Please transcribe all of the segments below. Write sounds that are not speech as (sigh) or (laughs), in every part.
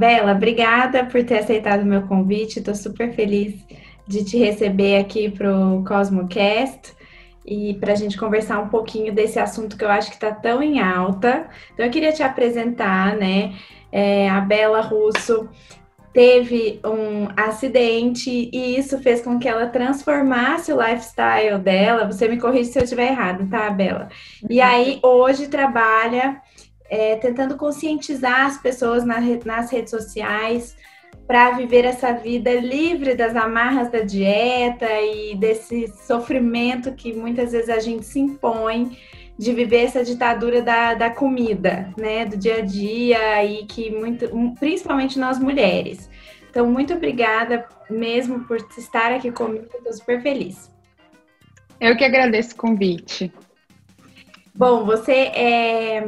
Bela, obrigada por ter aceitado o meu convite. Estou super feliz de te receber aqui para o CosmoCast e para a gente conversar um pouquinho desse assunto que eu acho que está tão em alta. Então, eu queria te apresentar, né? É, a Bela Russo teve um acidente e isso fez com que ela transformasse o lifestyle dela. Você me corrige se eu estiver errado, tá, Bela? E uhum. aí hoje trabalha é, tentando conscientizar as pessoas na, nas redes sociais para viver essa vida livre das amarras da dieta e desse sofrimento que muitas vezes a gente se impõe de viver essa ditadura da, da comida, né, do dia a dia e que muito, principalmente nós mulheres. Então, muito obrigada mesmo por estar aqui comigo, estou super feliz. Eu que agradeço o convite. Bom, você é,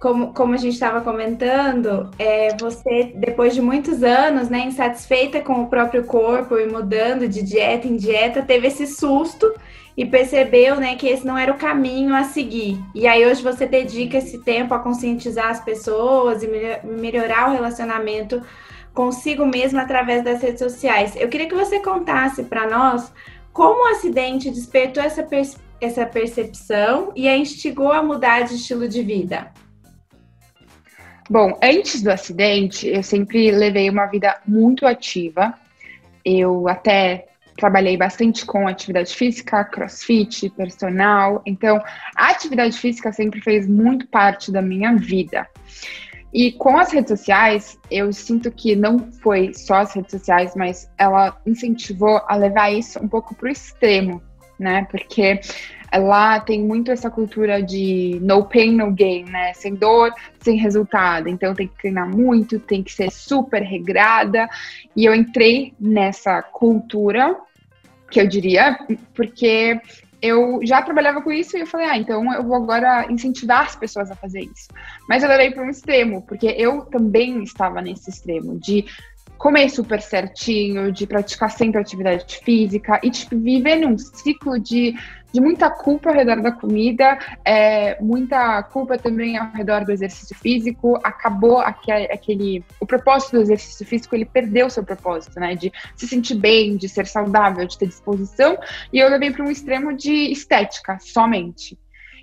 como, como a gente estava comentando, é, você, depois de muitos anos, né, insatisfeita com o próprio corpo e mudando de dieta em dieta, teve esse susto e percebeu, né, que esse não era o caminho a seguir. E aí hoje você dedica esse tempo a conscientizar as pessoas e melhorar o relacionamento consigo mesmo através das redes sociais. Eu queria que você contasse para nós como o acidente despertou essa, essa percepção e a instigou a mudar de estilo de vida. Bom, antes do acidente, eu sempre levei uma vida muito ativa. Eu até trabalhei bastante com atividade física, crossfit, personal. Então, a atividade física sempre fez muito parte da minha vida. E com as redes sociais, eu sinto que não foi só as redes sociais, mas ela incentivou a levar isso um pouco para o extremo, né? Porque lá tem muito essa cultura de no pain, no gain, né? Sem dor, sem resultado. Então tem que treinar muito, tem que ser super regrada. E eu entrei nessa cultura que eu diria, porque eu já trabalhava com isso e eu falei, ah, então eu vou agora incentivar as pessoas a fazer isso. Mas eu levei para um extremo, porque eu também estava nesse extremo de comer super certinho, de praticar sempre atividade física e tipo, viver num ciclo de, de muita culpa ao redor da comida, é, muita culpa também ao redor do exercício físico. Acabou aquele, aquele. O propósito do exercício físico, ele perdeu o seu propósito, né? De se sentir bem, de ser saudável, de ter disposição. E eu levei para um extremo de estética somente.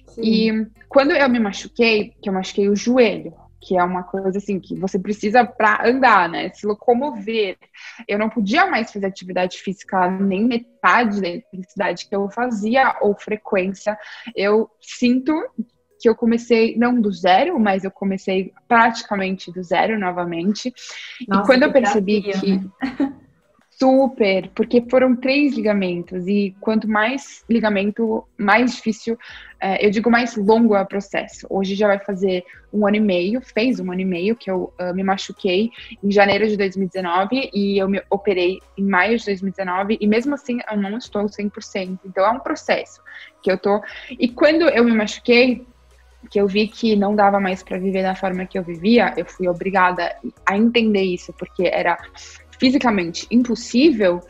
Sim. E quando eu me machuquei, que eu machuquei o joelho, que é uma coisa assim que você precisa para andar, né? Se locomover. Eu não podia mais fazer atividade física nem metade da intensidade que eu fazia ou frequência. Eu sinto que eu comecei não do zero, mas eu comecei praticamente do zero novamente. Nossa, e quando eu percebi que né? Super, porque foram três ligamentos e quanto mais ligamento, mais difícil, é, eu digo mais longo é o processo. Hoje já vai fazer um ano e meio, fez um ano e meio que eu uh, me machuquei em janeiro de 2019 e eu me operei em maio de 2019 e mesmo assim eu não estou 100%. Então é um processo que eu tô. E quando eu me machuquei, que eu vi que não dava mais para viver da forma que eu vivia, eu fui obrigada a entender isso, porque era fisicamente impossível,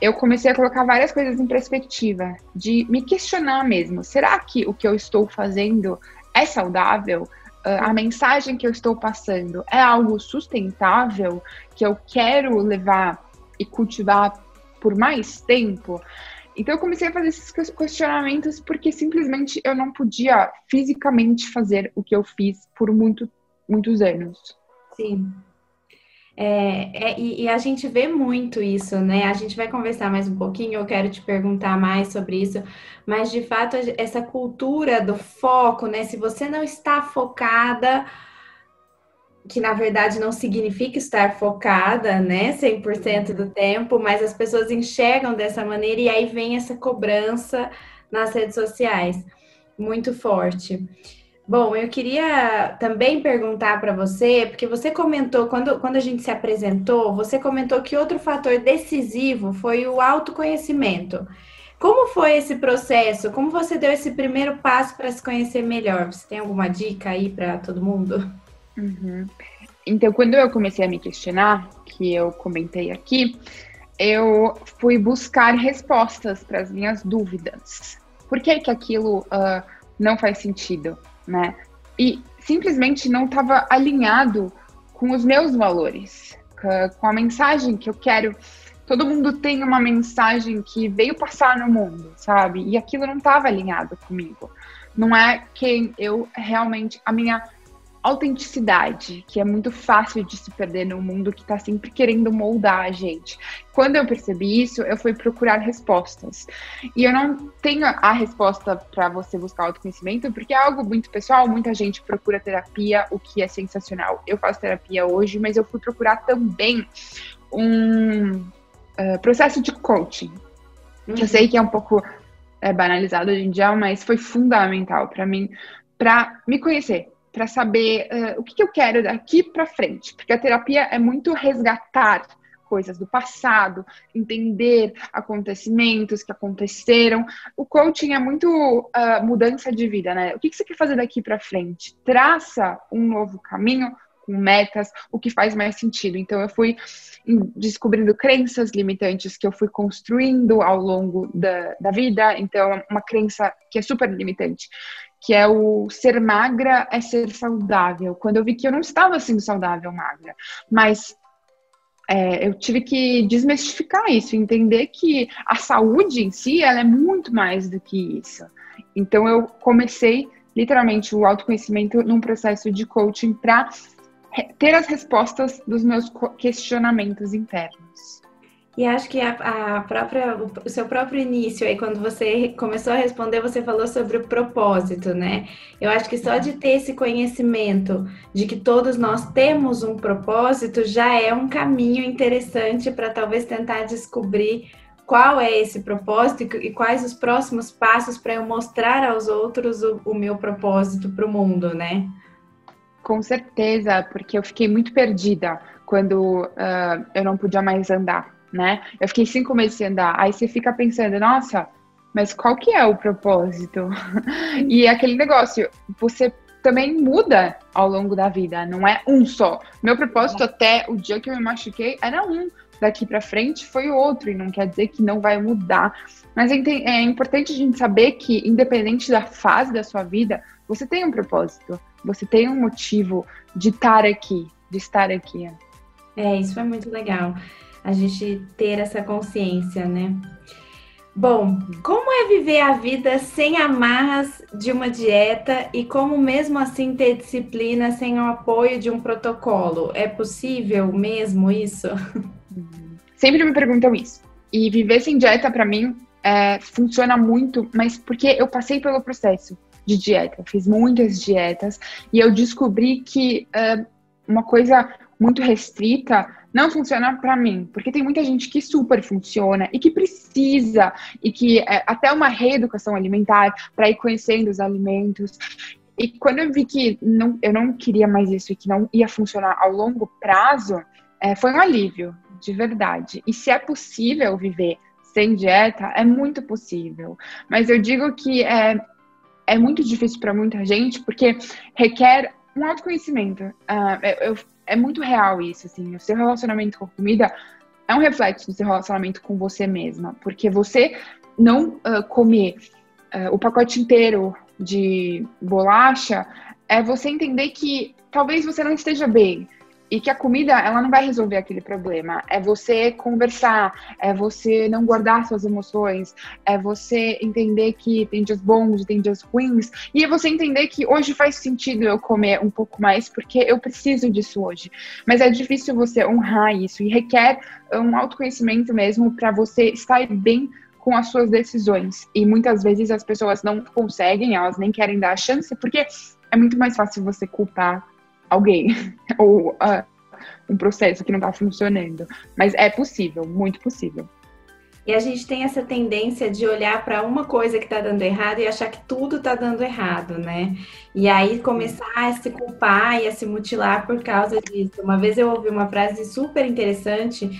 eu comecei a colocar várias coisas em perspectiva, de me questionar mesmo: será que o que eu estou fazendo é saudável? Uh, a mensagem que eu estou passando é algo sustentável que eu quero levar e cultivar por mais tempo? Então eu comecei a fazer esses questionamentos porque simplesmente eu não podia fisicamente fazer o que eu fiz por muito, muitos anos. Sim. É, é, e, e, a gente vê muito isso, né? A gente vai conversar mais um pouquinho, eu quero te perguntar mais sobre isso, mas de fato, essa cultura do foco, né? Se você não está focada, que na verdade não significa estar focada, né? 100% do tempo, mas as pessoas enxergam dessa maneira e aí vem essa cobrança nas redes sociais muito forte. Bom, eu queria também perguntar para você, porque você comentou, quando, quando a gente se apresentou, você comentou que outro fator decisivo foi o autoconhecimento. Como foi esse processo? Como você deu esse primeiro passo para se conhecer melhor? Você tem alguma dica aí para todo mundo? Uhum. Então, quando eu comecei a me questionar, que eu comentei aqui, eu fui buscar respostas para as minhas dúvidas. Por que que aquilo uh, não faz sentido? Né? E simplesmente não estava alinhado com os meus valores, com a mensagem que eu quero. Todo mundo tem uma mensagem que veio passar no mundo, sabe? E aquilo não estava alinhado comigo. Não é quem eu realmente. A minha autenticidade, que é muito fácil de se perder no mundo que está sempre querendo moldar a gente. Quando eu percebi isso, eu fui procurar respostas. E eu não tenho a resposta para você buscar autoconhecimento, porque é algo muito pessoal, muita gente procura terapia, o que é sensacional. Eu faço terapia hoje, mas eu fui procurar também um uh, processo de coaching. Uhum. Eu sei que é um pouco é, banalizado hoje em dia, mas foi fundamental para mim, para me conhecer, para saber uh, o que, que, eu quero daqui para frente, porque a terapia é muito resgatar coisas do passado, entender acontecimentos que aconteceram. O coaching é muito uh, mudança de vida, né? O que, que você quer fazer daqui para frente? Traça um novo caminho com metas, o que faz mais sentido. Então, eu fui descobrindo crenças limitantes que eu fui construindo ao longo da, da vida. Então, uma crença que é super limitante que é o ser magra é ser saudável. Quando eu vi que eu não estava sendo saudável magra, mas é, eu tive que desmistificar isso, entender que a saúde em si ela é muito mais do que isso. Então eu comecei literalmente o autoconhecimento num processo de coaching para ter as respostas dos meus questionamentos internos. E acho que a, a, própria, o seu próprio início aí, quando você começou a responder, você falou sobre o propósito, né? Eu acho que só de ter esse conhecimento de que todos nós temos um propósito já é um caminho interessante para talvez tentar descobrir qual é esse propósito e quais os próximos passos para eu mostrar aos outros o, o meu propósito para o mundo, né? Com certeza, porque eu fiquei muito perdida quando uh, eu não podia mais andar né? Eu fiquei cinco meses sem andar. Aí você fica pensando, nossa, mas qual que é o propósito? (laughs) e aquele negócio, você também muda ao longo da vida, não é um só. Meu propósito até o dia que eu me machuquei era um, daqui para frente foi outro, e não quer dizer que não vai mudar. Mas é, é importante a gente saber que, independente da fase da sua vida, você tem um propósito, você tem um motivo de estar aqui, de estar aqui. É, isso é muito legal a gente ter essa consciência, né? Bom, como é viver a vida sem amarras de uma dieta e como mesmo assim ter disciplina sem o apoio de um protocolo? É possível mesmo isso? Sempre me perguntam isso. E viver sem dieta para mim é, funciona muito, mas porque eu passei pelo processo de dieta, fiz muitas dietas e eu descobri que é, uma coisa muito restrita não funciona para mim, porque tem muita gente que super funciona e que precisa e que é, até uma reeducação alimentar para ir conhecendo os alimentos. E quando eu vi que não, eu não queria mais isso e que não ia funcionar ao longo prazo, é, foi um alívio, de verdade. E se é possível viver sem dieta, é muito possível. Mas eu digo que é, é muito difícil para muita gente porque requer um autoconhecimento. Uh, eu, é muito real isso, assim. O seu relacionamento com a comida é um reflexo do seu relacionamento com você mesma. Porque você não uh, comer uh, o pacote inteiro de bolacha é você entender que talvez você não esteja bem. E que a comida ela não vai resolver aquele problema. É você conversar, é você não guardar suas emoções, é você entender que tem dias bons, tem dias ruins, e é você entender que hoje faz sentido eu comer um pouco mais porque eu preciso disso hoje. Mas é difícil você honrar isso e requer um autoconhecimento mesmo para você estar bem com as suas decisões. E muitas vezes as pessoas não conseguem, elas nem querem dar a chance, porque é muito mais fácil você culpar alguém (laughs) ou uh, um processo que não está funcionando. Mas é possível, muito possível. E a gente tem essa tendência de olhar para uma coisa que está dando errado e achar que tudo está dando errado, né? E aí começar a se culpar e a se mutilar por causa disso. Uma vez eu ouvi uma frase super interessante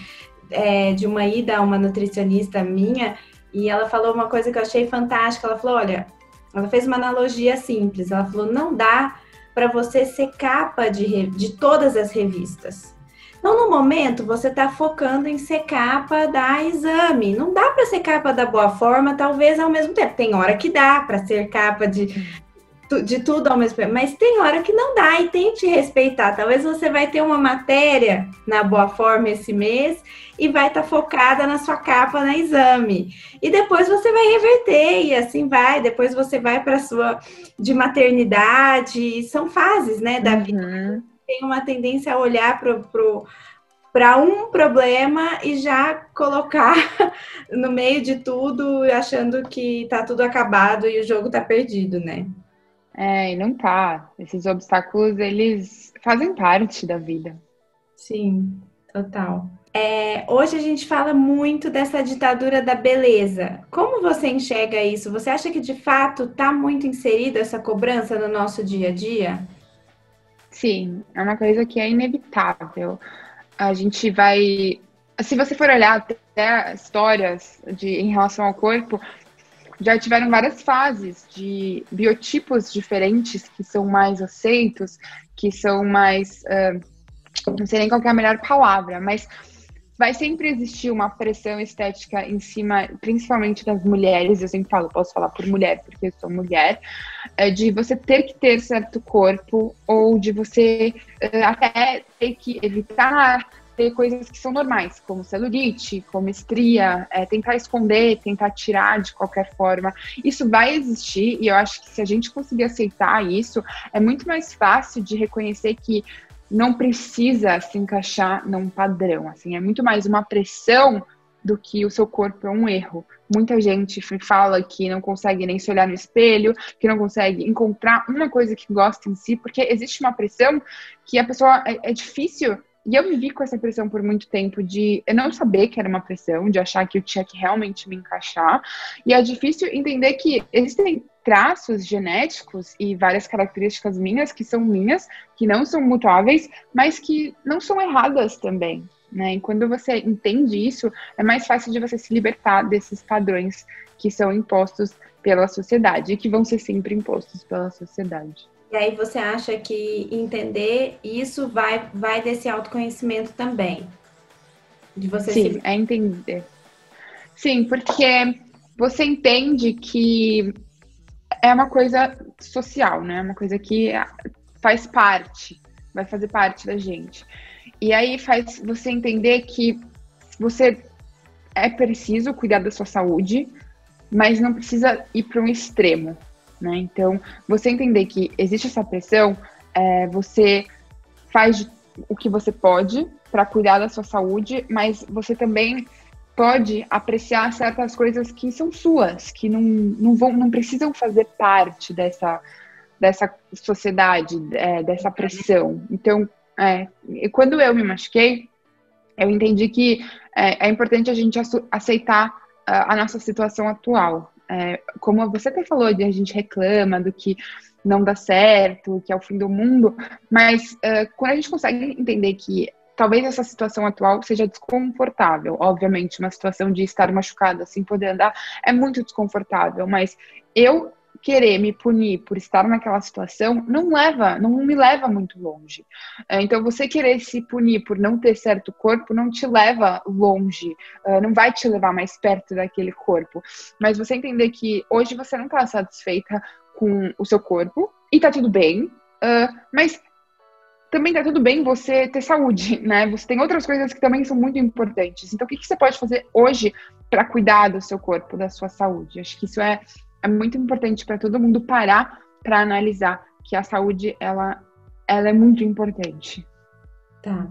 é, de uma ida a uma nutricionista minha e ela falou uma coisa que eu achei fantástica. Ela falou: olha, ela fez uma analogia simples. Ela falou: não dá para você ser capa de, de todas as revistas. Então, no momento, você está focando em ser capa da exame. Não dá para ser capa da boa forma, talvez ao mesmo tempo. Tem hora que dá para ser capa de, de tudo ao mesmo tempo, mas tem hora que não dá e tente respeitar. Talvez você vai ter uma matéria na boa forma esse mês e vai estar tá focada na sua capa na exame. E depois você vai reverter e assim vai. Depois você vai para sua de maternidade. São fases, né, da uhum. vida tem uma tendência a olhar para pro, para um problema e já colocar (laughs) no meio de tudo, achando que tá tudo acabado e o jogo tá perdido, né? É, e não tá. Esses obstáculos, eles fazem parte da vida. Sim, total. É, hoje a gente fala muito dessa ditadura da beleza. Como você enxerga isso? Você acha que de fato está muito inserida essa cobrança no nosso dia a dia? Sim, é uma coisa que é inevitável. A gente vai. Se você for olhar até histórias de, em relação ao corpo, já tiveram várias fases de biotipos diferentes que são mais aceitos, que são mais. Uh, não sei nem qual é a melhor palavra, mas vai sempre existir uma pressão estética em cima, principalmente das mulheres, eu sempre falo, posso falar por mulher, porque eu sou mulher, de você ter que ter certo corpo, ou de você até ter que evitar ter coisas que são normais, como celulite, como estria, é, tentar esconder, tentar tirar de qualquer forma. Isso vai existir e eu acho que se a gente conseguir aceitar isso, é muito mais fácil de reconhecer que não precisa se encaixar num padrão, assim, é muito mais uma pressão do que o seu corpo é um erro. Muita gente fala que não consegue nem se olhar no espelho, que não consegue encontrar uma coisa que gosta em si, porque existe uma pressão que a pessoa é, é difícil e eu vivi com essa pressão por muito tempo de eu não saber que era uma pressão, de achar que eu tinha que realmente me encaixar. E é difícil entender que existem traços genéticos e várias características minhas que são minhas, que não são mutáveis, mas que não são erradas também. Né? E quando você entende isso, é mais fácil de você se libertar desses padrões que são impostos pela sociedade e que vão ser sempre impostos pela sociedade. E aí você acha que entender isso vai, vai desse autoconhecimento também? De você Sim, se... é entender. Sim, porque você entende que é uma coisa social, né? Uma coisa que faz parte, vai fazer parte da gente. E aí faz você entender que você é preciso cuidar da sua saúde, mas não precisa ir para um extremo, né? Então, você entender que existe essa pressão, é, você faz o que você pode para cuidar da sua saúde, mas você também pode apreciar certas coisas que são suas, que não, não, vão, não precisam fazer parte dessa, dessa sociedade, é, dessa pressão. Então, é, quando eu me machuquei, eu entendi que é, é importante a gente aceitar a, a nossa situação atual. É, como você até falou, de a gente reclama do que não dá certo, que é o fim do mundo, mas uh, quando a gente consegue entender que talvez essa situação atual seja desconfortável. Obviamente, uma situação de estar machucada sem poder andar é muito desconfortável, mas eu querer me punir por estar naquela situação não leva, não me leva muito longe. É, então, você querer se punir por não ter certo corpo não te leva longe, é, não vai te levar mais perto daquele corpo. Mas você entender que hoje você não está satisfeita com o seu corpo e tá tudo bem, é, mas também tá tudo bem você ter saúde, (laughs) né? Você tem outras coisas que também são muito importantes. Então, o que, que você pode fazer hoje para cuidar do seu corpo, da sua saúde? Acho que isso é, é muito importante para todo mundo parar para analisar que a saúde ela, ela é muito importante. Tá.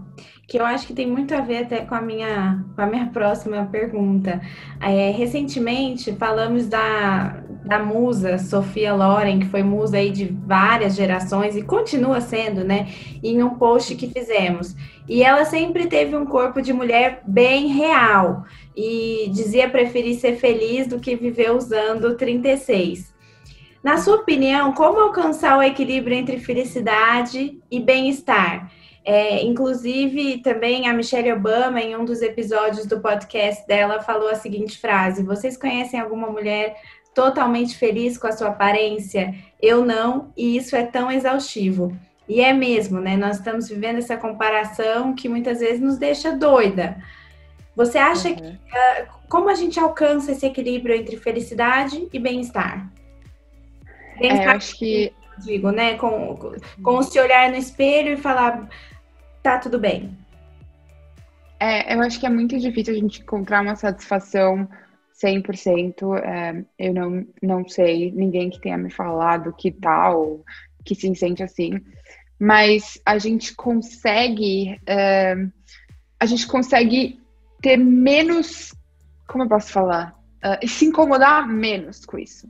Que eu acho que tem muito a ver até com a minha, com a minha próxima pergunta. É, recentemente falamos da, da musa Sofia Loren, que foi musa aí de várias gerações e continua sendo, né? Em um post que fizemos. E ela sempre teve um corpo de mulher bem real e dizia preferir ser feliz do que viver usando 36. Na sua opinião, como alcançar o equilíbrio entre felicidade e bem-estar? É, inclusive, também a Michelle Obama, em um dos episódios do podcast dela, falou a seguinte frase: Vocês conhecem alguma mulher totalmente feliz com a sua aparência? Eu não, e isso é tão exaustivo. E é mesmo, né? Nós estamos vivendo essa comparação que muitas vezes nos deixa doida. Você acha uhum. que uh, como a gente alcança esse equilíbrio entre felicidade e bem-estar? Bem-estar, é, acho que digo, né? Com, com se olhar no espelho e falar, tá tudo bem. É, eu acho que é muito difícil a gente encontrar uma satisfação 100%. É, eu não, não sei ninguém que tenha me falado que tal, que se sente assim. Mas a gente consegue, é, a gente consegue ter menos, como eu posso falar? Uh, se incomodar menos com isso.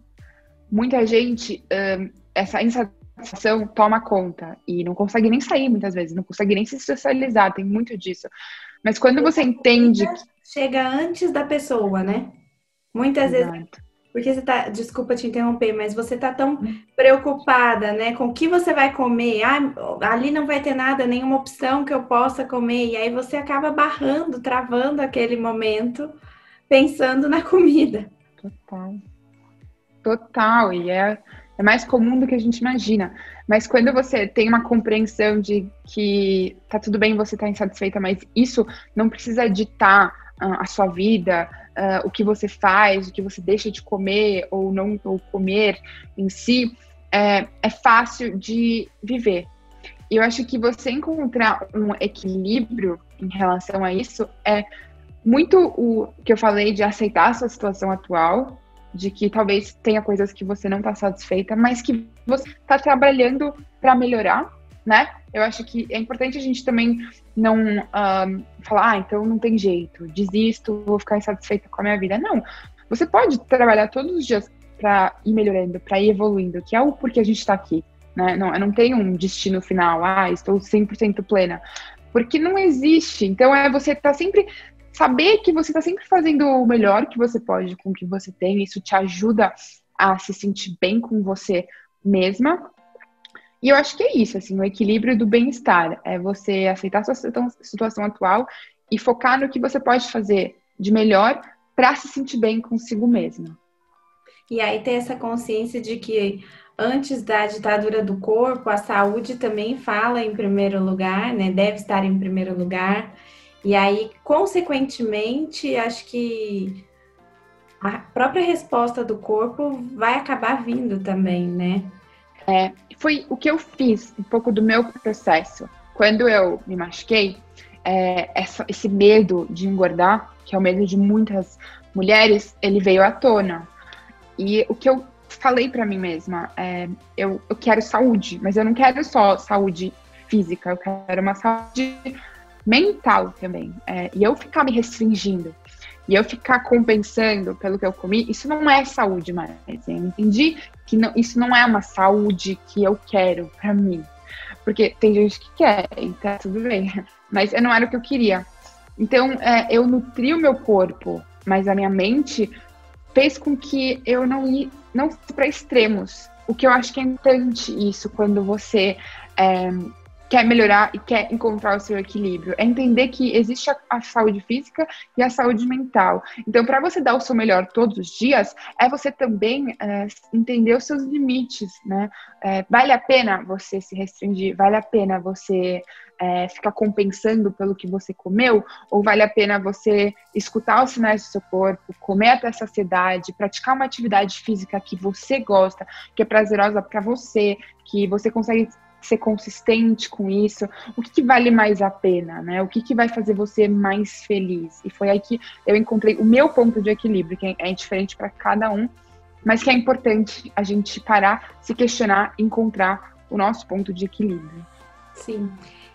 Muita gente, uh, essa insatisfação toma conta e não consegue nem sair muitas vezes, não consegue nem se socializar, tem muito disso. Mas quando você entende chega antes da pessoa, né? Muitas Exato. vezes porque você tá, desculpa te interromper, mas você tá tão preocupada, né, com o que você vai comer. Ah, ali não vai ter nada, nenhuma opção que eu possa comer. E aí você acaba barrando, travando aquele momento, pensando na comida. Total. Total. E é é mais comum do que a gente imagina. Mas quando você tem uma compreensão de que tá tudo bem você tá insatisfeita, mas isso não precisa ditar uh, a sua vida, uh, o que você faz, o que você deixa de comer ou não ou comer em si, é, é fácil de viver. E eu acho que você encontrar um equilíbrio em relação a isso é muito o que eu falei de aceitar a sua situação atual, de que talvez tenha coisas que você não está satisfeita, mas que você está trabalhando para melhorar, né? Eu acho que é importante a gente também não um, falar, ah, então não tem jeito, desisto, vou ficar insatisfeita com a minha vida. Não, você pode trabalhar todos os dias para ir melhorando, para ir evoluindo, que é o porquê a gente está aqui, né? Não, eu não tenho um destino final, ah, estou 100% plena, porque não existe. Então é você estar tá sempre saber que você está sempre fazendo o melhor que você pode com o que você tem, isso te ajuda a se sentir bem com você mesma. E eu acho que é isso, assim, o equilíbrio do bem-estar. É você aceitar a sua situação atual e focar no que você pode fazer de melhor para se sentir bem consigo mesma. E aí ter essa consciência de que antes da ditadura do corpo, a saúde também fala em primeiro lugar, né? Deve estar em primeiro lugar. E aí, consequentemente, acho que a própria resposta do corpo vai acabar vindo também, né? É, foi o que eu fiz, um pouco do meu processo. Quando eu me machuquei, é, essa, esse medo de engordar, que é o medo de muitas mulheres, ele veio à tona. E o que eu falei para mim mesma é: eu, eu quero saúde, mas eu não quero só saúde física, eu quero uma saúde mental também. É, e eu ficar me restringindo e eu ficar compensando pelo que eu comi, isso não é saúde mais. Eu entendi que não, isso não é uma saúde que eu quero para mim. Porque tem gente que quer, e tá tudo bem. Mas eu não era o que eu queria. Então, é, eu nutri o meu corpo, mas a minha mente fez com que eu não ia não para extremos. O que eu acho que é importante isso quando você é, quer melhorar e quer encontrar o seu equilíbrio. É entender que existe a, a saúde física e a saúde mental. Então, para você dar o seu melhor todos os dias, é você também é, entender os seus limites, né? É, vale a pena você se restringir? Vale a pena você é, ficar compensando pelo que você comeu? Ou vale a pena você escutar os sinais do seu corpo, comer até saciedade, praticar uma atividade física que você gosta, que é prazerosa para você, que você consegue ser consistente com isso? O que, que vale mais a pena, né? O que, que vai fazer você mais feliz? E foi aí que eu encontrei o meu ponto de equilíbrio, que é diferente para cada um, mas que é importante a gente parar, se questionar, encontrar o nosso ponto de equilíbrio. Sim.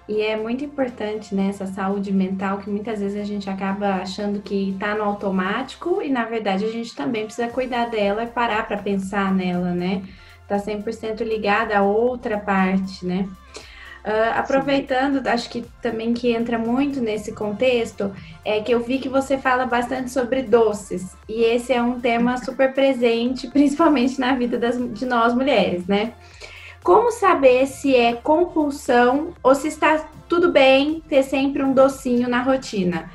E é muito importante né, essa saúde mental que muitas vezes a gente acaba achando que está no automático e na verdade a gente também precisa cuidar dela e parar para pensar nela, né? Tá 100% ligada a outra parte, né? Uh, aproveitando, Sim. acho que também que entra muito nesse contexto, é que eu vi que você fala bastante sobre doces, e esse é um tema (laughs) super presente, principalmente na vida das, de nós mulheres, né? Como saber se é compulsão ou se está tudo bem ter sempre um docinho na rotina?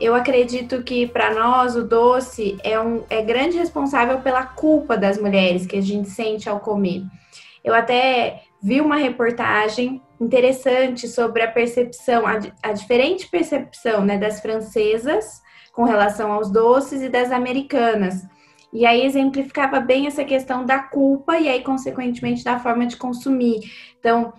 Eu acredito que para nós o doce é um é grande responsável pela culpa das mulheres que a gente sente ao comer. Eu até vi uma reportagem interessante sobre a percepção, a, a diferente percepção né, das francesas com relação aos doces e das americanas. E aí exemplificava bem essa questão da culpa e aí, consequentemente, da forma de consumir. Então,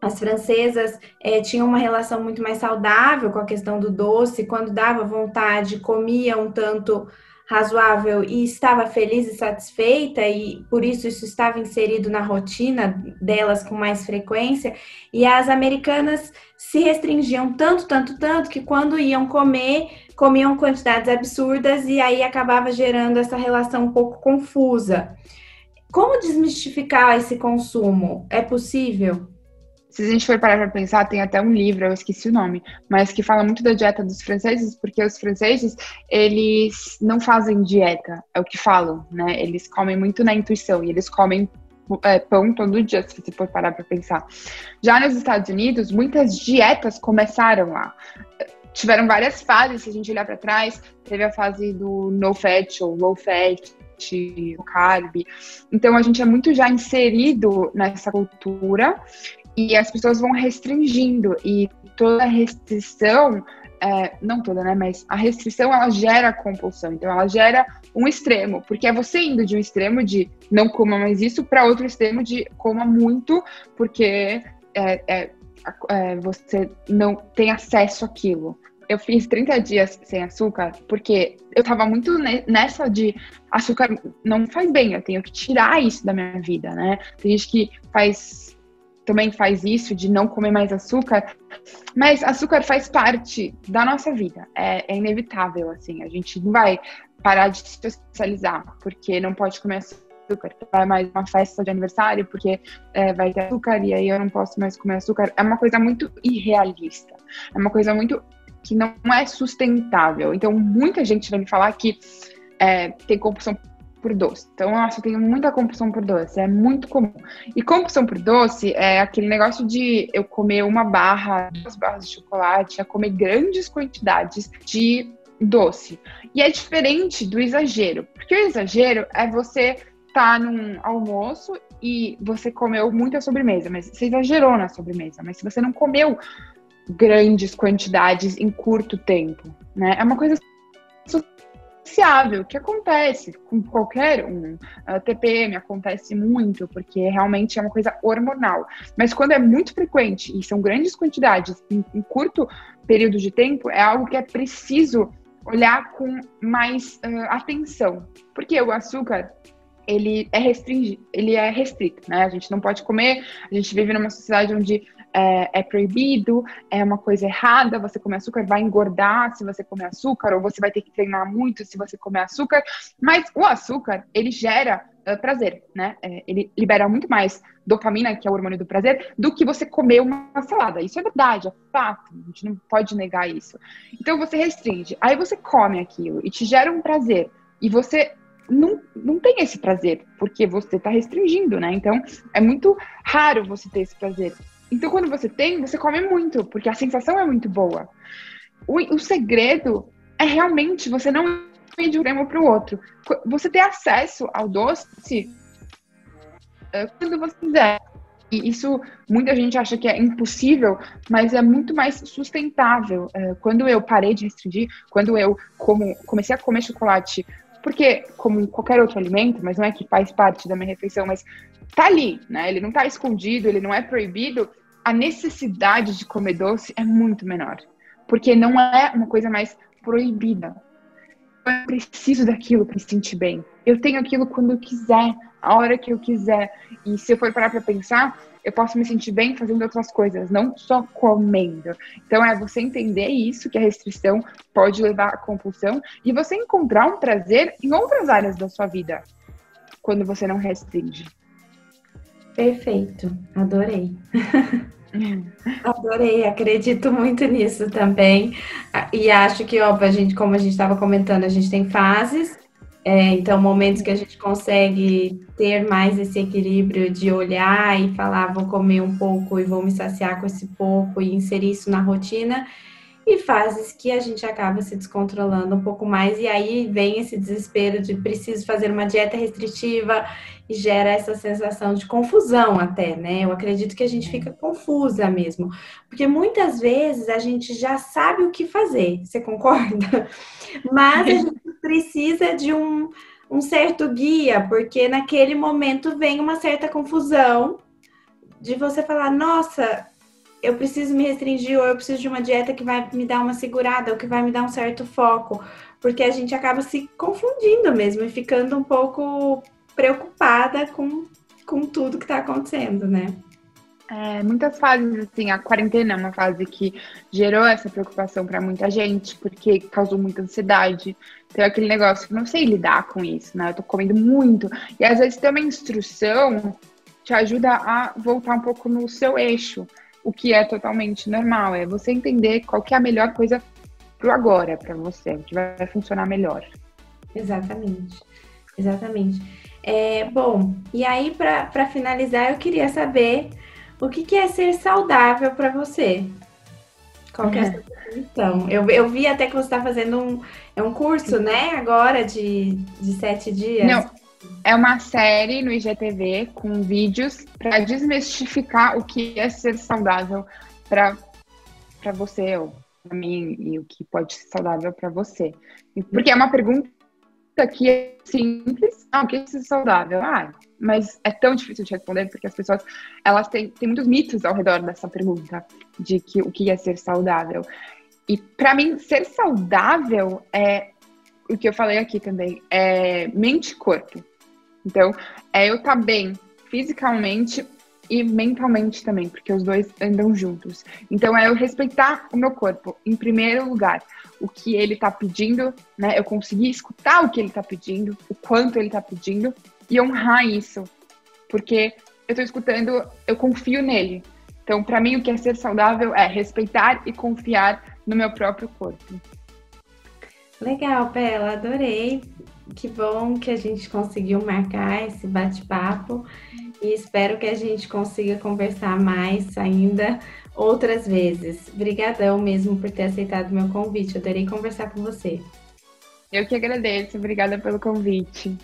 as francesas é, tinham uma relação muito mais saudável com a questão do doce, quando dava vontade, comia um tanto razoável e estava feliz e satisfeita, e por isso isso estava inserido na rotina delas com mais frequência. E as americanas se restringiam tanto, tanto, tanto, que quando iam comer, comiam quantidades absurdas e aí acabava gerando essa relação um pouco confusa. Como desmistificar esse consumo? É possível? Se a gente for parar para pensar, tem até um livro, eu esqueci o nome, mas que fala muito da dieta dos franceses, porque os franceses, eles não fazem dieta, é o que falam, né? Eles comem muito na intuição e eles comem é, pão todo dia, se você for parar para pensar. Já nos Estados Unidos, muitas dietas começaram lá tiveram várias fases, se a gente olhar para trás, teve a fase do no fat ou low fat, o carb. Então a gente é muito já inserido nessa cultura e as pessoas vão restringindo e toda restrição é, não toda, né? Mas a restrição ela gera compulsão, então ela gera um extremo, porque é você indo de um extremo de não coma mais isso para outro extremo de coma muito, porque é, é, é, você não tem acesso àquilo. Eu fiz 30 dias sem açúcar porque eu tava muito nessa de açúcar não faz bem, eu tenho que tirar isso da minha vida, né? Tem gente que faz também faz isso de não comer mais açúcar, mas açúcar faz parte da nossa vida, é, é inevitável, assim, a gente não vai parar de se socializar porque não pode comer açúcar vai mais uma festa de aniversário porque é, vai ter açúcar e aí eu não posso mais comer açúcar. É uma coisa muito irrealista. É uma coisa muito que não é sustentável. Então, muita gente vai me falar que é, tem compulsão por doce. Então, nossa, eu tenho muita compulsão por doce, é muito comum. E compulsão por doce é aquele negócio de eu comer uma barra, duas barras de chocolate, a comer grandes quantidades de doce. E é diferente do exagero, porque o exagero é você tá num almoço e você comeu muita sobremesa, mas você exagerou na sobremesa, mas se você não comeu grandes quantidades em curto tempo, né? É uma coisa sociável que acontece com qualquer um. A TPM acontece muito porque realmente é uma coisa hormonal. Mas quando é muito frequente e são grandes quantidades em, em curto período de tempo, é algo que é preciso olhar com mais uh, atenção, porque o açúcar ele é restringido, ele é restrito, né? A gente não pode comer, a gente vive numa sociedade onde é, é, proibido, é uma coisa errada, você comer açúcar vai engordar se você comer açúcar, ou você vai ter que treinar muito se você comer açúcar. Mas o açúcar, ele gera uh, prazer, né? É, ele libera muito mais dopamina, que é o hormônio do prazer, do que você comer uma salada. Isso é verdade, é fato, a gente não pode negar isso. Então você restringe, aí você come aquilo e te gera um prazer. E você não, não tem esse prazer, porque você está restringindo, né? Então, é muito raro você ter esse prazer. Então, quando você tem, você come muito, porque a sensação é muito boa. O, o segredo é realmente você não ir de um extremo para o outro. Você ter acesso ao doce eh, quando você quiser. E isso muita gente acha que é impossível, mas é muito mais sustentável. Eh, quando eu parei de restringir, quando eu como, comecei a comer chocolate porque, como qualquer outro alimento, mas não é que faz parte da minha refeição, mas tá ali, né? Ele não tá escondido, ele não é proibido. A necessidade de comer doce é muito menor, porque não é uma coisa mais proibida. Eu preciso daquilo para me sentir bem. Eu tenho aquilo quando eu quiser, a hora que eu quiser. E se eu for parar para pensar, eu posso me sentir bem fazendo outras coisas, não só comendo. Então é você entender isso, que a restrição pode levar à compulsão, e você encontrar um prazer em outras áreas da sua vida, quando você não restringe. Perfeito, adorei. Adorei, acredito muito nisso também. E acho que, óbvio, a gente, como a gente estava comentando, a gente tem fases é, então, momentos que a gente consegue ter mais esse equilíbrio de olhar e falar, vou comer um pouco e vou me saciar com esse pouco e inserir isso na rotina, e fases que a gente acaba se descontrolando um pouco mais, e aí vem esse desespero de preciso fazer uma dieta restritiva e gera essa sensação de confusão até, né? Eu acredito que a gente fica confusa mesmo, porque muitas vezes a gente já sabe o que fazer, você concorda? (laughs) Mas a gente precisa de um, um certo guia, porque naquele momento vem uma certa confusão de você falar, nossa, eu preciso me restringir, ou eu preciso de uma dieta que vai me dar uma segurada, ou que vai me dar um certo foco, porque a gente acaba se confundindo mesmo e ficando um pouco preocupada com, com tudo que está acontecendo, né? É, muitas fases, assim, a quarentena é uma fase que gerou essa preocupação para muita gente, porque causou muita ansiedade. Então, é aquele negócio, não sei lidar com isso, né? Eu tô comendo muito. E às vezes ter uma instrução te ajuda a voltar um pouco no seu eixo, o que é totalmente normal. É você entender qual que é a melhor coisa pro agora, para você, o que vai funcionar melhor. Exatamente, exatamente. É, bom, e aí, para finalizar, eu queria saber o que, que é ser saudável para você? Qual que é a sua definição? Eu, eu vi até que você está fazendo um, é um curso, né, agora de, de sete dias. Não, é uma série no IGTV com vídeos para desmistificar o que é ser saudável para você ou para mim e o que pode ser saudável para você. Porque é uma pergunta que é simples. Ah, o que é ser saudável? Ah, mas é tão difícil de responder porque as pessoas elas têm, têm muitos mitos ao redor dessa pergunta de que o que é ser saudável. E para mim, ser saudável é o que eu falei aqui também, é mente e corpo. Então, é eu estar tá bem fisicamente e mentalmente também, porque os dois andam juntos. Então, é eu respeitar o meu corpo em primeiro lugar, o que ele está pedindo, né? Eu conseguir escutar o que ele está pedindo, o quanto ele está pedindo e honrar isso, porque eu estou escutando, eu confio nele. Então, para mim, o que é ser saudável é respeitar e confiar no meu próprio corpo. Legal, Bela, adorei. Que bom que a gente conseguiu marcar esse bate-papo e espero que a gente consiga conversar mais ainda outras vezes. Obrigadão mesmo por ter aceitado meu convite. Adorei conversar com você. Eu que agradeço. Obrigada pelo convite.